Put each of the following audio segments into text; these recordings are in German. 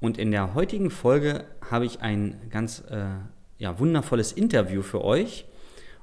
und in der heutigen Folge habe ich ein ganz äh, ja, wundervolles Interview für euch.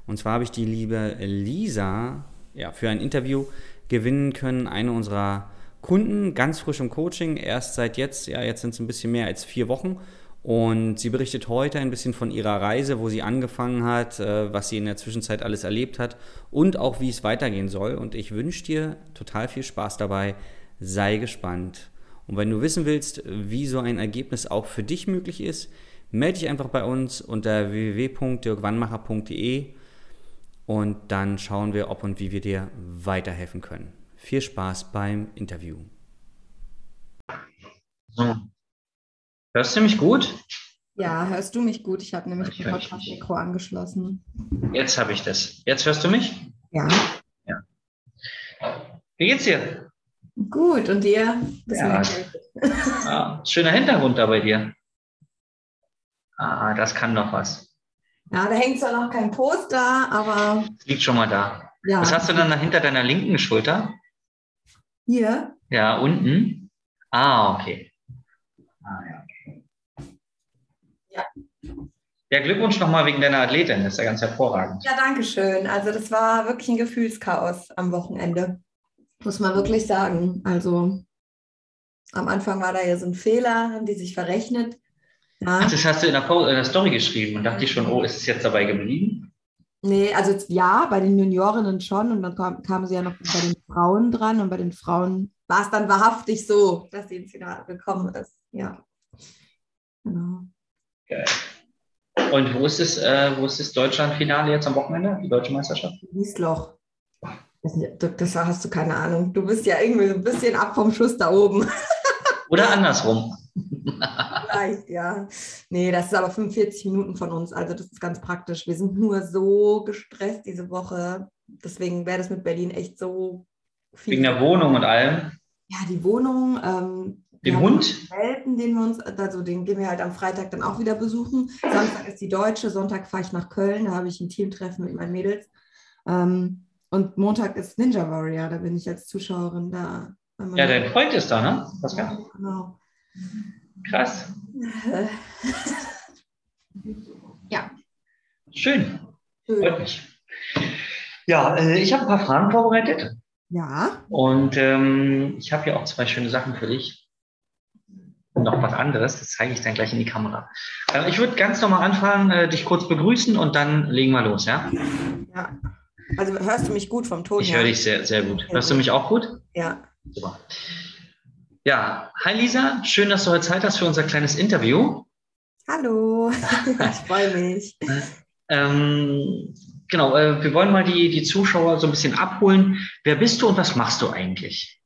Und zwar habe ich die liebe Lisa ja, für ein Interview gewinnen können, eine unserer Kunden, ganz frisch im Coaching, erst seit jetzt, ja, jetzt sind es ein bisschen mehr als vier Wochen. Und sie berichtet heute ein bisschen von ihrer Reise, wo sie angefangen hat, äh, was sie in der Zwischenzeit alles erlebt hat und auch wie es weitergehen soll. Und ich wünsche dir total viel Spaß dabei. Sei gespannt. Und wenn du wissen willst, wie so ein Ergebnis auch für dich möglich ist, melde dich einfach bei uns unter www.dirkwannmacher.de und dann schauen wir, ob und wie wir dir weiterhelfen können. Viel Spaß beim Interview. So. Hörst du mich gut? Ja, hörst du mich gut? Ich habe nämlich ich Podcast-Mikro angeschlossen. Jetzt habe ich das. Jetzt hörst du mich? Ja. ja. Wie geht's dir? Gut, und dir? Ja. ja. Schöner Hintergrund da bei dir. Ah, das kann doch was. Ja, da hängt zwar noch kein Poster, aber. liegt schon mal da. Ja. Was hast du dann hinter deiner linken Schulter? Hier? Ja, unten. Ah, okay. Ah, ja. Ja. Ja, Glückwunsch nochmal wegen deiner Athletin. Das ist ja ganz hervorragend. Ja, danke schön. Also, das war wirklich ein Gefühlschaos am Wochenende. Muss man wirklich sagen. Also, am Anfang war da ja so ein Fehler, haben die sich verrechnet. Ja. Ach, das hast du in der, in der Story geschrieben und dachte ich schon, oh, ist es jetzt dabei geblieben? Nee, also ja, bei den Juniorinnen schon und dann kam, kamen sie ja noch bei den Frauen dran und bei den Frauen war es dann wahrhaftig so, dass sie ins Finale gekommen ist. Ja. Genau. Geil. Und wo ist das, äh, wo ist das Deutschland-Finale jetzt am Wochenende, die deutsche Meisterschaft? Wiesloch. Das hast du keine Ahnung. Du bist ja irgendwie so ein bisschen ab vom Schuss da oben. Oder andersrum. Vielleicht, ja. Nee, das ist aber 45 Minuten von uns, also das ist ganz praktisch. Wir sind nur so gestresst diese Woche. Deswegen wäre das mit Berlin echt so viel. Wegen der Wohnung und allem? Ja, die Wohnung. Ähm, den Hund? Welpen, den wir uns, also den gehen wir halt am Freitag dann auch wieder besuchen. Samstag ist die Deutsche, Sonntag fahre ich nach Köln, da habe ich ein Teamtreffen mit meinen Mädels. Ähm, und Montag ist Ninja Warrior, da bin ich als Zuschauerin da. Ja, dein Freund ist da, ne? Pascal? Genau. Krass. ja. Schön. Freut mich. Ja, äh, ich habe ein paar Fragen vorbereitet. Ja. Und ähm, ich habe hier auch zwei schöne Sachen für dich. Und noch was anderes, das zeige ich dann gleich in die Kamera. Äh, ich würde ganz normal anfangen, äh, dich kurz begrüßen und dann legen wir los, ja? Ja. Also hörst du mich gut vom Ton? Ich höre dich sehr, sehr gut. Hörst du mich auch gut? Ja. Super. Ja, hi Lisa, schön, dass du heute Zeit hast für unser kleines Interview. Hallo, ich freue mich. ähm, genau, äh, wir wollen mal die, die Zuschauer so ein bisschen abholen. Wer bist du und was machst du eigentlich?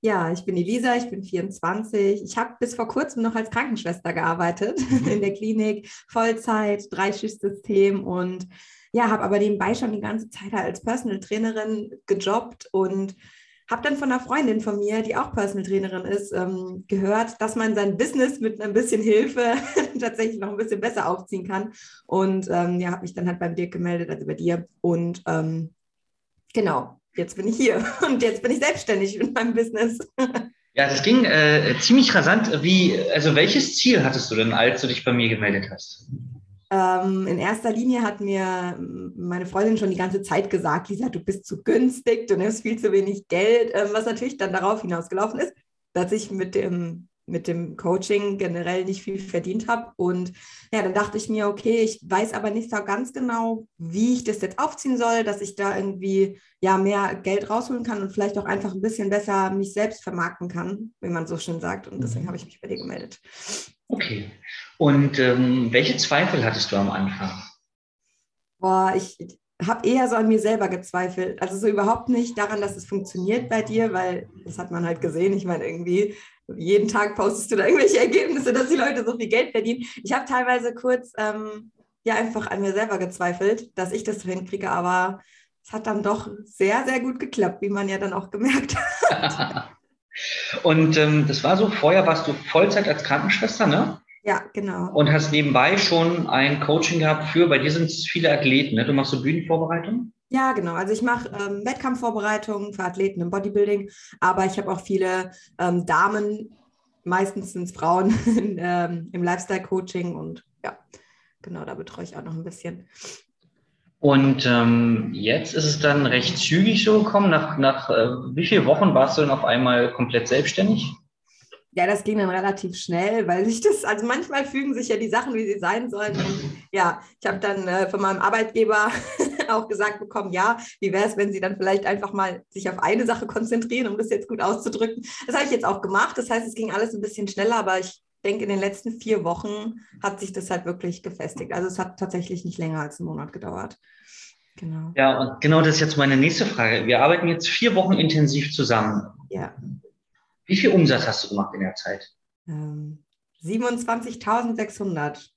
Ja, ich bin Elisa, ich bin 24. Ich habe bis vor kurzem noch als Krankenschwester gearbeitet in der Klinik, Vollzeit, Dreischichtsystem und ja, habe aber nebenbei schon die ganze Zeit als Personal Trainerin gejobbt und habe dann von einer Freundin von mir, die auch Personal Trainerin ist, ähm, gehört, dass man sein Business mit ein bisschen Hilfe tatsächlich noch ein bisschen besser aufziehen kann. Und ähm, ja, habe mich dann halt beim Dirk gemeldet, also bei dir. Und ähm, genau, jetzt bin ich hier und jetzt bin ich selbstständig mit meinem Business. Ja, das ging äh, ziemlich rasant. Wie, also welches Ziel hattest du denn, als du dich bei mir gemeldet hast? Ähm, in erster Linie hat mir meine Freundin schon die ganze Zeit gesagt, Lisa, du bist zu günstig, du nimmst viel zu wenig Geld, ähm, was natürlich dann darauf hinausgelaufen ist, dass ich mit dem mit dem Coaching generell nicht viel verdient habe. Und ja, dann dachte ich mir, okay, ich weiß aber nicht so ganz genau, wie ich das jetzt aufziehen soll, dass ich da irgendwie ja mehr Geld rausholen kann und vielleicht auch einfach ein bisschen besser mich selbst vermarkten kann, wie man so schön sagt. Und deswegen mhm. habe ich mich bei dir gemeldet. Okay. Und ähm, welche Zweifel hattest du am Anfang? Boah, ich, habe eher so an mir selber gezweifelt. Also so überhaupt nicht daran, dass es funktioniert bei dir, weil das hat man halt gesehen. Ich meine, irgendwie jeden Tag postest du da irgendwelche Ergebnisse, dass die Leute so viel Geld verdienen. Ich habe teilweise kurz ähm, ja einfach an mir selber gezweifelt, dass ich das hinkriege, aber es hat dann doch sehr, sehr gut geklappt, wie man ja dann auch gemerkt hat. Und ähm, das war so, vorher warst du Vollzeit als Krankenschwester, ne? Ja, genau. Und hast nebenbei schon ein Coaching gehabt für, bei dir sind es viele Athleten, ne? Du machst so Bühnenvorbereitung? Ja, genau. Also ich mache ähm, Wettkampfvorbereitungen für Athleten im Bodybuilding, aber ich habe auch viele ähm, Damen, meistens sind es Frauen, ähm, im Lifestyle-Coaching und ja, genau, da betreue ich auch noch ein bisschen. Und ähm, jetzt ist es dann recht zügig so gekommen. Nach, nach äh, wie vielen Wochen warst du dann auf einmal komplett selbstständig? Ja, das ging dann relativ schnell, weil sich das, also manchmal fügen sich ja die Sachen, wie sie sein sollen. Und ja, ich habe dann äh, von meinem Arbeitgeber auch gesagt bekommen, ja, wie wäre es, wenn Sie dann vielleicht einfach mal sich auf eine Sache konzentrieren, um das jetzt gut auszudrücken. Das habe ich jetzt auch gemacht. Das heißt, es ging alles ein bisschen schneller, aber ich denke, in den letzten vier Wochen hat sich das halt wirklich gefestigt. Also es hat tatsächlich nicht länger als einen Monat gedauert. Genau. Ja, und genau das ist jetzt meine nächste Frage. Wir arbeiten jetzt vier Wochen intensiv zusammen. Ja. Wie viel Umsatz hast du gemacht in der Zeit? Ähm, 27.600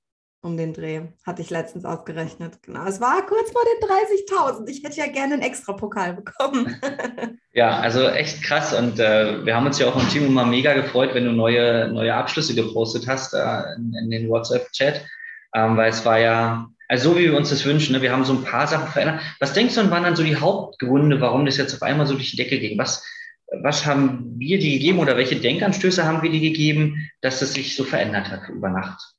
um den Dreh, hatte ich letztens ausgerechnet. Genau, es war kurz vor den 30.000. Ich hätte ja gerne einen extra Pokal bekommen. ja, also echt krass. Und äh, wir haben uns ja auch im Team immer mega gefreut, wenn du neue, neue Abschlüsse gepostet hast äh, in, in, den WhatsApp-Chat. Ähm, weil es war ja, also so wie wir uns das wünschen, ne? wir haben so ein paar Sachen verändert. Was denkst du, waren dann so die Hauptgründe, warum das jetzt auf einmal so durch die Decke ging? Was, was haben wir die gegeben oder welche Denkanstöße haben wir die gegeben, dass das sich so verändert hat über Nacht?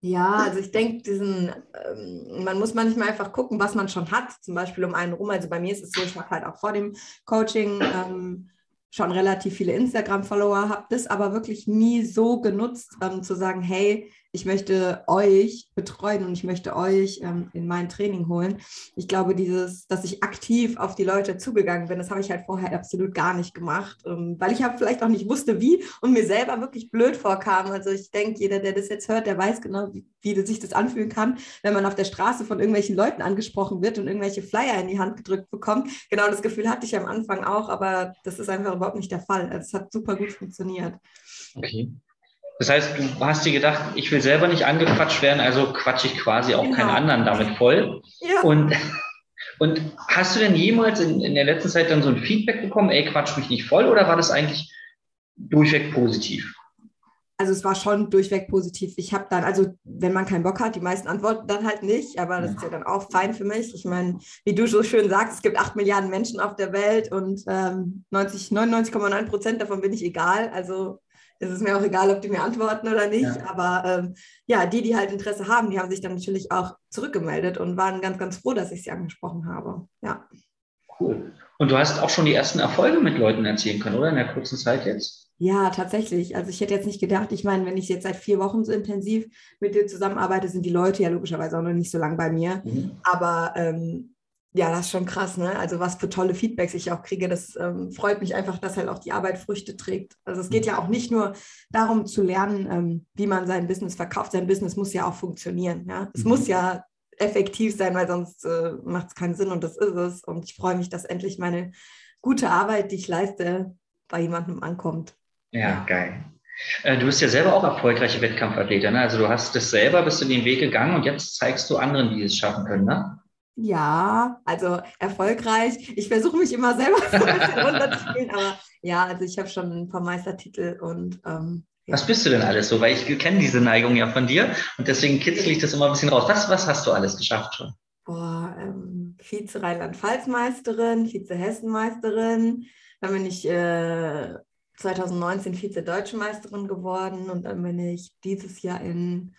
Ja, also ich denke, diesen, ähm, man muss manchmal einfach gucken, was man schon hat, zum Beispiel um einen rum. Also bei mir ist es so, ich habe halt auch vor dem Coaching ähm, schon relativ viele Instagram-Follower, habe das aber wirklich nie so genutzt, ähm, zu sagen, hey, ich möchte euch betreuen und ich möchte euch ähm, in mein Training holen. Ich glaube, dieses, dass ich aktiv auf die Leute zugegangen bin, das habe ich halt vorher absolut gar nicht gemacht, ähm, weil ich halt vielleicht auch nicht wusste, wie und mir selber wirklich blöd vorkam. Also ich denke, jeder, der das jetzt hört, der weiß genau, wie, wie sich das anfühlen kann, wenn man auf der Straße von irgendwelchen Leuten angesprochen wird und irgendwelche Flyer in die Hand gedrückt bekommt. Genau das Gefühl hatte ich am Anfang auch, aber das ist einfach überhaupt nicht der Fall. Also es hat super gut funktioniert. Okay. Das heißt, du hast dir gedacht, ich will selber nicht angequatscht werden, also quatsche ich quasi auch genau. keinen anderen damit voll. Ja. Und, und hast du denn jemals in, in der letzten Zeit dann so ein Feedback bekommen, ey, quatsch mich nicht voll, oder war das eigentlich durchweg positiv? Also es war schon durchweg positiv. Ich habe dann, also wenn man keinen Bock hat, die meisten antworten dann halt nicht, aber das ist ja dann auch fein für mich. Ich meine, wie du so schön sagst, es gibt acht Milliarden Menschen auf der Welt und ähm, 90, 99,9 Prozent davon bin ich egal. Also es ist mir auch egal, ob die mir antworten oder nicht. Ja. Aber ähm, ja, die, die halt Interesse haben, die haben sich dann natürlich auch zurückgemeldet und waren ganz, ganz froh, dass ich sie angesprochen habe. Ja. Cool. Und du hast auch schon die ersten Erfolge mit Leuten erzielen können, oder? In der kurzen Zeit jetzt? Ja, tatsächlich. Also ich hätte jetzt nicht gedacht, ich meine, wenn ich jetzt seit vier Wochen so intensiv mit dir zusammenarbeite, sind die Leute ja logischerweise auch noch nicht so lange bei mir. Mhm. Aber ähm, ja, das ist schon krass, ne? Also was für tolle Feedbacks ich auch kriege, das ähm, freut mich einfach, dass halt auch die Arbeit Früchte trägt. Also es geht ja auch nicht nur darum zu lernen, ähm, wie man sein Business verkauft. Sein Business muss ja auch funktionieren, ja. Es mhm. muss ja effektiv sein, weil sonst äh, macht es keinen Sinn und das ist es. Und ich freue mich, dass endlich meine gute Arbeit, die ich leiste, bei jemandem ankommt. Ja, ja. geil. Äh, du bist ja selber auch erfolgreiche Wettkampfathletin. Ne? Also du hast das selber, bist du den Weg gegangen und jetzt zeigst du anderen, die es schaffen können, ne? Ja, also erfolgreich. Ich versuche mich immer selber so ein bisschen runterzuspielen, aber ja, also ich habe schon ein paar Meistertitel und ähm, ja. Was bist du denn alles so? Weil ich kenne diese Neigung ja von dir und deswegen kitzel ich das immer ein bisschen raus. Was, was hast du alles geschafft schon? Boah, ähm, Vize Rheinland-Pfalz-Meisterin, Vize Hessen-Meisterin, dann bin ich äh, 2019 Vize Deutsche Meisterin geworden und dann bin ich dieses Jahr in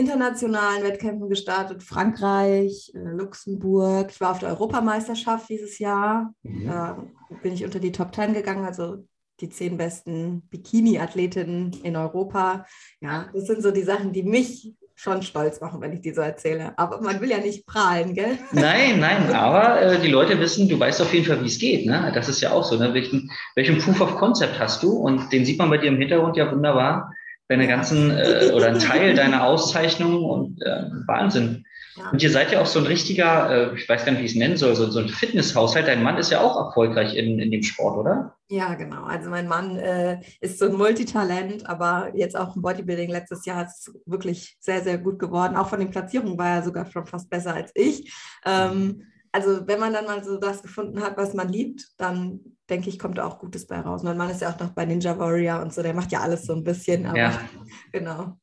internationalen Wettkämpfen gestartet, Frankreich, äh, Luxemburg. Ich war auf der Europameisterschaft dieses Jahr. Mhm. Da bin ich unter die Top 10 gegangen, also die zehn besten Bikini-Athletinnen in Europa. Ja, das sind so die Sachen, die mich schon stolz machen, wenn ich die so erzähle. Aber man will ja nicht prahlen, gell? Nein, nein, aber äh, die Leute wissen, du weißt auf jeden Fall, wie es geht. Ne? Das ist ja auch so. Ne? Welchen, welchen Proof of Concept hast du? Und den sieht man bei dir im Hintergrund ja wunderbar deine ganzen äh, oder ein Teil deiner Auszeichnungen und äh, Wahnsinn. Ja. Und ihr seid ja auch so ein richtiger, äh, ich weiß gar nicht, wie ich es nennen soll, so, so ein Fitnesshaushalt. Dein Mann ist ja auch erfolgreich in, in dem Sport, oder? Ja, genau. Also mein Mann äh, ist so ein Multitalent, aber jetzt auch im Bodybuilding letztes Jahr ist es wirklich sehr, sehr gut geworden. Auch von den Platzierungen war er sogar schon fast besser als ich. Ähm, also wenn man dann mal so das gefunden hat, was man liebt, dann denke ich, kommt da auch Gutes bei raus. Mein Mann ist ja auch noch bei Ninja Warrior und so, der macht ja alles so ein bisschen, aber ja. genau.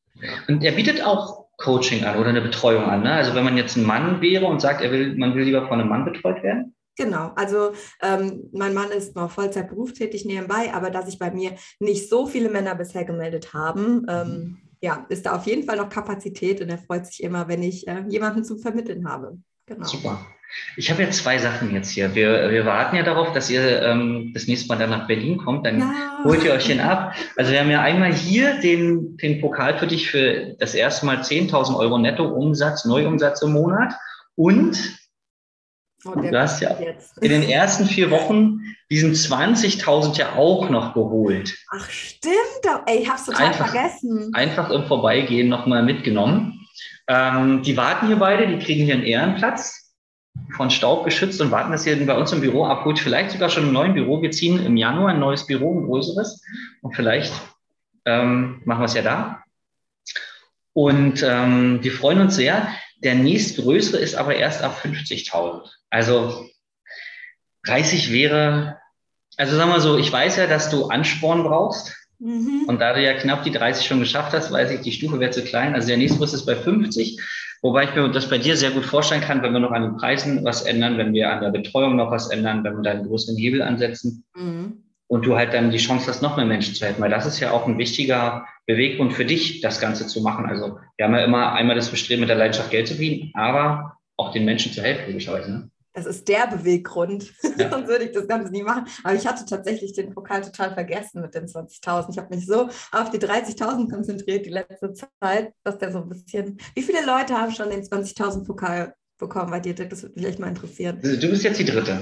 Und er bietet auch Coaching an oder eine Betreuung an. Ne? Also wenn man jetzt ein Mann wäre und sagt, er will, man will lieber von einem Mann betreut werden? Genau, also ähm, mein Mann ist noch Vollzeit berufstätig nebenbei, aber dass sich bei mir nicht so viele Männer bisher gemeldet haben, ähm, ja, ist da auf jeden Fall noch Kapazität und er freut sich immer, wenn ich äh, jemanden zu vermitteln habe. Genau. Super. Ich habe ja zwei Sachen jetzt hier. Wir, wir warten ja darauf, dass ihr ähm, das nächste Mal dann nach Berlin kommt. Dann ja. holt ihr euch den ab. Also wir haben ja einmal hier den, den Pokal für dich für das erste Mal 10.000 Euro Netto-Umsatz, Neuumsatz im Monat. Und oh, du hast ja jetzt. in den ersten vier Wochen diesen 20.000 ja auch noch geholt. Ach stimmt. Ey, ich habe es total einfach, vergessen. Einfach im Vorbeigehen nochmal mitgenommen. Ähm, die warten hier beide, die kriegen hier einen Ehrenplatz von Staub geschützt und warten, dass ihr bei uns im Büro abholt. Vielleicht sogar schon im neuen Büro. Wir ziehen im Januar ein neues Büro, ein größeres. Und vielleicht ähm, machen wir es ja da. Und ähm, wir freuen uns sehr. Der nächstgrößere ist aber erst ab 50.000. Also 30 wäre, also sagen wir so, ich weiß ja, dass du Ansporn brauchst. Mhm. Und da du ja knapp die 30 schon geschafft hast, weiß ich, die Stufe wäre zu klein. Also der nächste ist bei 50. Wobei ich mir das bei dir sehr gut vorstellen kann, wenn wir noch an den Preisen was ändern, wenn wir an der Betreuung noch was ändern, wenn wir da einen größeren Hebel ansetzen mhm. und du halt dann die Chance hast, noch mehr Menschen zu helfen. Weil das ist ja auch ein wichtiger Beweggrund für dich, das Ganze zu machen. Also wir haben ja immer einmal das Bestreben, mit der Leidenschaft Geld zu verdienen, aber auch den Menschen zu helfen, logischerweise. Ne? Das ist der Beweggrund. Ja. Sonst würde ich das Ganze nie machen. Aber ich hatte tatsächlich den Pokal total vergessen mit den 20.000. Ich habe mich so auf die 30.000 konzentriert die letzte Zeit, dass der so ein bisschen. Wie viele Leute haben schon den 20.000 Pokal bekommen bei dir? Das würde mich echt mal interessieren. Du bist jetzt die dritte.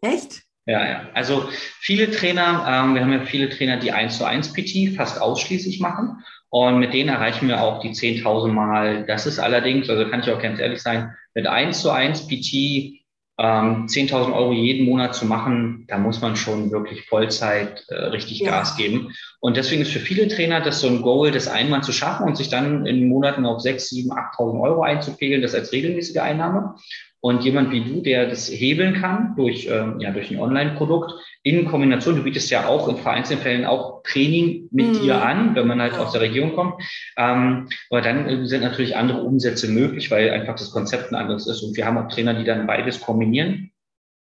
Echt? Ja, ja. Also viele Trainer, ähm, wir haben ja viele Trainer, die 1 zu 1 PT fast ausschließlich machen. Und mit denen erreichen wir auch die 10.000 Mal. Das ist allerdings, also kann ich auch ganz ehrlich sein, mit 1 zu 1 PT ähm, 10.000 Euro jeden Monat zu machen, da muss man schon wirklich Vollzeit äh, richtig ja. Gas geben. Und deswegen ist für viele Trainer das so ein Goal, das einmal zu schaffen und sich dann in Monaten auf 6, 7, 8.000 Euro einzupegeln, das als regelmäßige Einnahme. Und jemand wie du, der das hebeln kann durch, ähm, ja, durch ein Online-Produkt in Kombination, du bietest ja auch in vereinzelten Fällen auch Training mit mhm. dir an, wenn man halt aus der Region kommt. Ähm, aber dann äh, sind natürlich andere Umsätze möglich, weil einfach das Konzept ein anderes ist. Und wir haben auch Trainer, die dann beides kombinieren.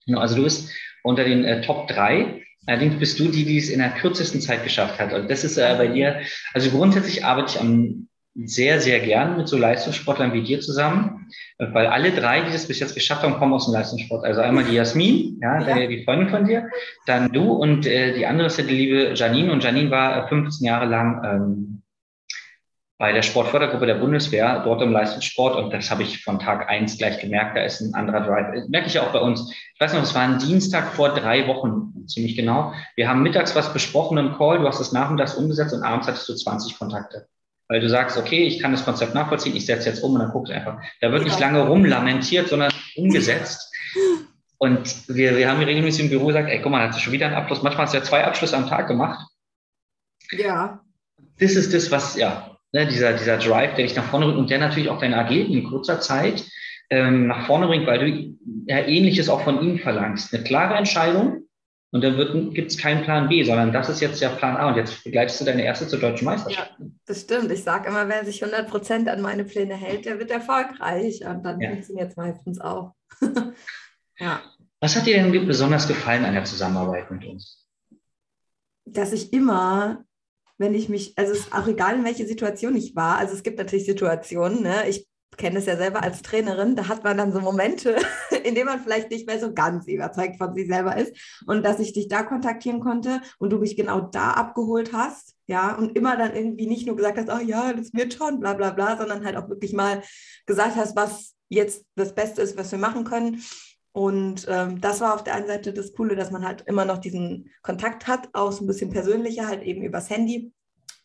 Genau, also du bist unter den äh, Top drei. Allerdings bist du die, die es in der kürzesten Zeit geschafft hat. Und das ist äh, bei dir, also grundsätzlich arbeite ich am sehr, sehr gern mit so Leistungssportlern wie dir zusammen, weil alle drei, die das bis jetzt geschafft haben, kommen aus dem Leistungssport. Also einmal die Jasmin, ja, ja. die Freundin von dir, dann du und äh, die andere ist ja die liebe Janine. Und Janine war 15 Jahre lang ähm, bei der Sportfördergruppe der Bundeswehr, dort im Leistungssport. Und das habe ich von Tag eins gleich gemerkt, da ist ein anderer Drive. Das merke ich auch bei uns. Ich weiß noch, es war ein Dienstag vor drei Wochen, ziemlich genau. Wir haben mittags was besprochen im Call, du hast es nachmittags umgesetzt und abends hattest du 20 Kontakte weil du sagst, okay, ich kann das Konzept nachvollziehen, ich setze jetzt um und dann guckst du einfach. Da wird nicht lange rumlamentiert, sondern umgesetzt. Und wir, wir haben regelmäßig im Büro gesagt, ey, guck mal, hast du schon wieder einen Abschluss. Manchmal hast du ja zwei Abschlüsse am Tag gemacht. Ja. Das ist das, was, ja, ne, dieser, dieser Drive, der dich nach vorne rückt und der natürlich auch deine Athleten in kurzer Zeit ähm, nach vorne bringt, weil du ja Ähnliches auch von ihm verlangst. Eine klare Entscheidung und dann gibt es keinen Plan B, sondern das ist jetzt der Plan A und jetzt begleitest du deine erste zur deutschen Meisterschaft. Ja, das stimmt. Ich sage immer, wer sich 100 Prozent an meine Pläne hält, der wird erfolgreich und dann ja. funktioniert es meistens auch. ja. Was hat dir denn besonders gefallen an der Zusammenarbeit mit uns? Dass ich immer wenn ich mich, also es ist auch egal, in welche Situation ich war. Also es gibt natürlich Situationen, ne? ich kenne es ja selber als Trainerin, da hat man dann so Momente, in denen man vielleicht nicht mehr so ganz überzeugt von sich selber ist. Und dass ich dich da kontaktieren konnte und du mich genau da abgeholt hast, ja, und immer dann irgendwie nicht nur gesagt hast, oh ja, das wird schon, bla bla bla, sondern halt auch wirklich mal gesagt hast, was jetzt das Beste ist, was wir machen können. Und ähm, das war auf der einen Seite das Coole, dass man halt immer noch diesen Kontakt hat, auch so ein bisschen persönlicher, halt eben übers Handy.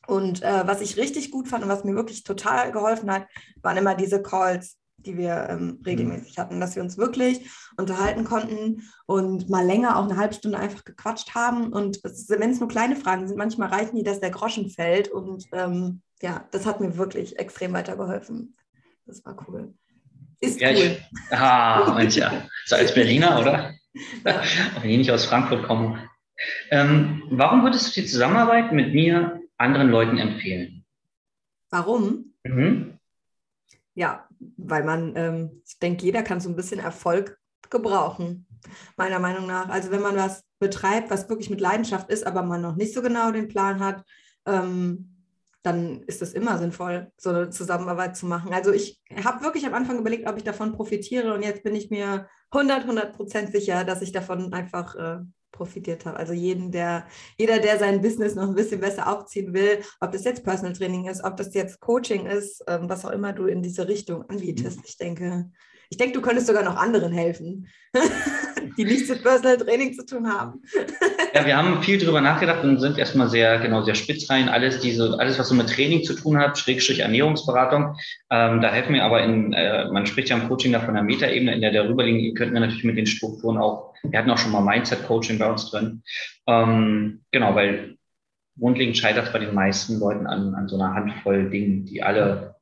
Und äh, was ich richtig gut fand und was mir wirklich total geholfen hat, waren immer diese Calls, die wir ähm, regelmäßig hatten, dass wir uns wirklich unterhalten konnten und mal länger, auch eine halbe Stunde einfach gequatscht haben. Und wenn es nur kleine Fragen sind, manchmal reichen die, dass der Groschen fällt. Und ähm, ja, das hat mir wirklich extrem weitergeholfen. Das war cool. Ist ja, cool. Ich, ah, Mensch, ja. So als Berliner, oder? Ja. Wenn ich nicht aus Frankfurt komme. Ähm, warum würdest du die Zusammenarbeit mit mir anderen Leuten empfehlen? Warum? Mhm. Ja, weil man, ähm, ich denke, jeder kann so ein bisschen Erfolg gebrauchen, meiner Meinung nach. Also wenn man was betreibt, was wirklich mit Leidenschaft ist, aber man noch nicht so genau den Plan hat, ähm, dann ist es immer sinnvoll, so eine Zusammenarbeit zu machen. Also ich habe wirklich am Anfang überlegt, ob ich davon profitiere und jetzt bin ich mir 100, 100 Prozent sicher, dass ich davon einfach äh, profitiert habe. Also jeden, der, jeder, der sein Business noch ein bisschen besser aufziehen will, ob das jetzt Personal Training ist, ob das jetzt Coaching ist, ähm, was auch immer du in diese Richtung anbietest. Ich denke, ich denke, du könntest sogar noch anderen helfen, die nichts mit Personal Training zu tun haben. ja, wir haben viel darüber nachgedacht und sind erstmal sehr, genau, sehr spitz rein. Alles, diese, alles, was so mit Training zu tun hat, Schrägstrich Ernährungsberatung. Ähm, da helfen wir aber in, äh, man spricht ja im Coaching da von der Metaebene, in der darüberliegenden könnten wir natürlich mit den Strukturen auch, wir hatten auch schon mal Mindset-Coaching bei uns drin. Ähm, genau, weil grundlegend scheitert es bei den meisten Leuten an, an so einer Handvoll Dingen, die alle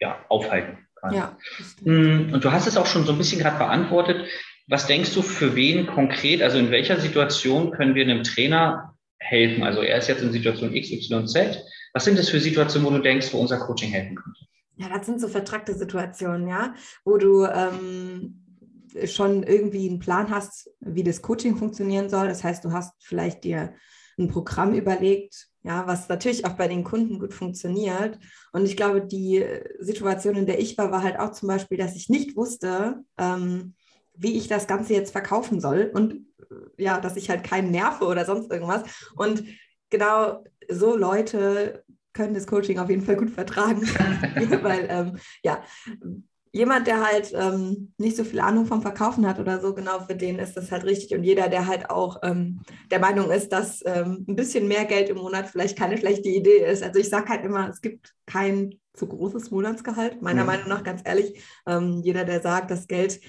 ja, aufhalten kann. Ja, hm, und du hast es auch schon so ein bisschen gerade beantwortet. Was denkst du, für wen konkret, also in welcher Situation können wir einem Trainer helfen? Also er ist jetzt in Situation X, Y, Z. Was sind das für Situationen, wo du denkst, wo unser Coaching helfen könnte? Ja, das sind so vertrackte Situationen, ja, wo du ähm, schon irgendwie einen Plan hast, wie das Coaching funktionieren soll. Das heißt, du hast vielleicht dir ein Programm überlegt, ja, was natürlich auch bei den Kunden gut funktioniert. Und ich glaube, die Situation, in der ich war, war halt auch zum Beispiel, dass ich nicht wusste, ähm, wie ich das Ganze jetzt verkaufen soll und ja, dass ich halt keinen nerve oder sonst irgendwas. Und genau so Leute können das Coaching auf jeden Fall gut vertragen, weil ähm, ja, jemand, der halt ähm, nicht so viel Ahnung vom Verkaufen hat oder so, genau für den ist das halt richtig. Und jeder, der halt auch ähm, der Meinung ist, dass ähm, ein bisschen mehr Geld im Monat vielleicht keine schlechte Idee ist. Also ich sage halt immer, es gibt kein zu großes Monatsgehalt, meiner ja. Meinung nach ganz ehrlich. Ähm, jeder, der sagt, dass Geld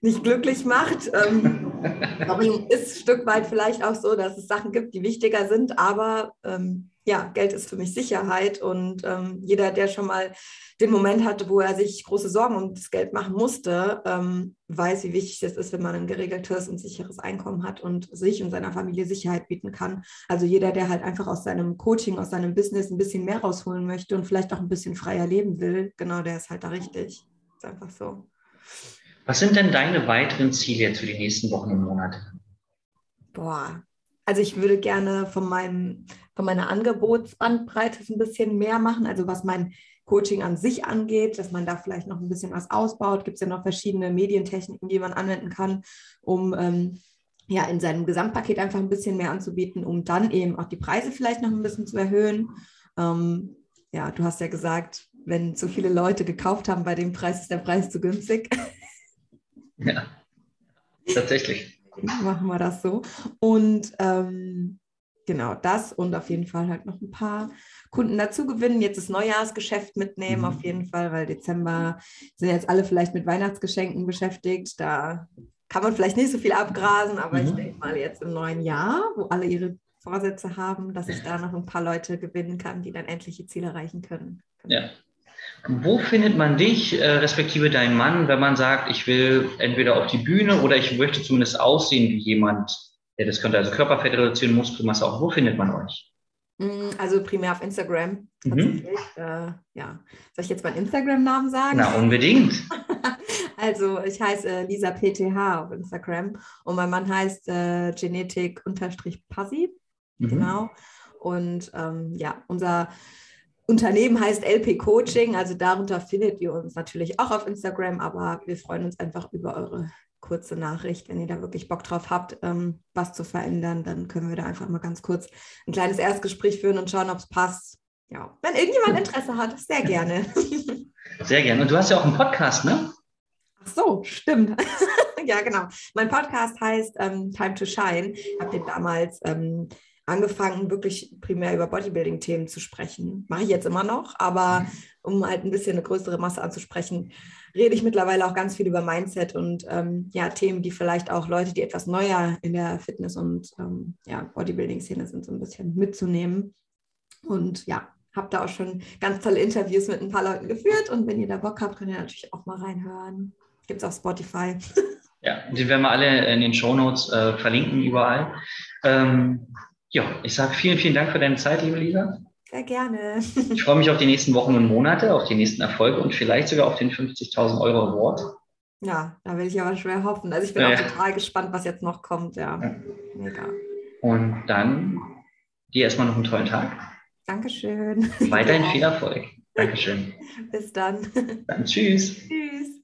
nicht glücklich macht. Ähm, ist ein Stück weit vielleicht auch so, dass es Sachen gibt, die wichtiger sind, aber ähm, ja, Geld ist für mich Sicherheit und ähm, jeder, der schon mal den Moment hatte, wo er sich große Sorgen um das Geld machen musste, ähm, weiß, wie wichtig es ist, wenn man ein geregeltes und sicheres Einkommen hat und sich und seiner Familie Sicherheit bieten kann. Also jeder, der halt einfach aus seinem Coaching, aus seinem Business ein bisschen mehr rausholen möchte und vielleicht auch ein bisschen freier leben will, genau, der ist halt da richtig. Ist einfach so. Was sind denn deine weiteren Ziele jetzt für die nächsten Wochen und Monate? Boah, also ich würde gerne von, meinem, von meiner Angebotsbandbreite ein bisschen mehr machen, also was mein Coaching an sich angeht, dass man da vielleicht noch ein bisschen was ausbaut. Gibt es ja noch verschiedene Medientechniken, die man anwenden kann, um ähm, ja in seinem Gesamtpaket einfach ein bisschen mehr anzubieten, um dann eben auch die Preise vielleicht noch ein bisschen zu erhöhen. Ähm, ja, du hast ja gesagt, wenn zu viele Leute gekauft haben bei dem Preis, ist der Preis zu günstig. Ja, tatsächlich machen wir das so. Und ähm, genau das und auf jeden Fall halt noch ein paar Kunden dazu gewinnen. Jetzt das Neujahrsgeschäft mitnehmen, mhm. auf jeden Fall, weil Dezember sind jetzt alle vielleicht mit Weihnachtsgeschenken beschäftigt. Da kann man vielleicht nicht so viel abgrasen, aber mhm. ich denke mal jetzt im neuen Jahr, wo alle ihre Vorsätze haben, dass ich da noch ein paar Leute gewinnen kann, die dann endlich ihr Ziel erreichen können. Ja. Wo findet man dich, äh, respektive deinen Mann, wenn man sagt, ich will entweder auf die Bühne oder ich möchte zumindest aussehen wie jemand, der das könnte, also Körperfett reduzieren, Muskelmasse auch. Wo findet man euch? Mm, also primär auf Instagram mhm. tatsächlich. Äh, ja. Soll ich jetzt meinen Instagram-Namen sagen? Na, unbedingt. also ich heiße Lisa PTH auf Instagram und mein Mann heißt äh, Genetik-Passi. Mhm. Genau. Und ähm, ja, unser Unternehmen heißt LP Coaching, also darunter findet ihr uns natürlich auch auf Instagram, aber wir freuen uns einfach über eure kurze Nachricht. Wenn ihr da wirklich Bock drauf habt, ähm, was zu verändern, dann können wir da einfach mal ganz kurz ein kleines Erstgespräch führen und schauen, ob es passt. Ja, wenn irgendjemand Interesse hat, sehr gerne. Sehr gerne. Und du hast ja auch einen Podcast, ne? Ach so, stimmt. ja, genau. Mein Podcast heißt ähm, Time to Shine. Ich habe den damals ähm, angefangen, wirklich primär über Bodybuilding-Themen zu sprechen. Mache ich jetzt immer noch, aber mhm. um halt ein bisschen eine größere Masse anzusprechen, rede ich mittlerweile auch ganz viel über Mindset und ähm, ja, Themen, die vielleicht auch Leute, die etwas neuer in der Fitness- und ähm, ja, Bodybuilding-Szene sind, so ein bisschen mitzunehmen. Und ja, habe da auch schon ganz tolle Interviews mit ein paar Leuten geführt. Und wenn ihr da Bock habt, könnt ihr natürlich auch mal reinhören. Gibt es auf Spotify. Ja, die werden wir alle in den Shownotes äh, verlinken, überall. Ähm, ja, ich sage vielen, vielen Dank für deine Zeit, liebe Lisa. Sehr gerne. Ich freue mich auf die nächsten Wochen und Monate, auf die nächsten Erfolge und vielleicht sogar auf den 50.000 Euro Award. Ja, da will ich aber schwer hoffen. Also ich bin ja, auch total gespannt, was jetzt noch kommt. Ja, ja. mega. Und dann dir erstmal noch einen tollen Tag. Dankeschön. Weiterhin viel Erfolg. Dankeschön. Bis dann. Dann tschüss. Tschüss.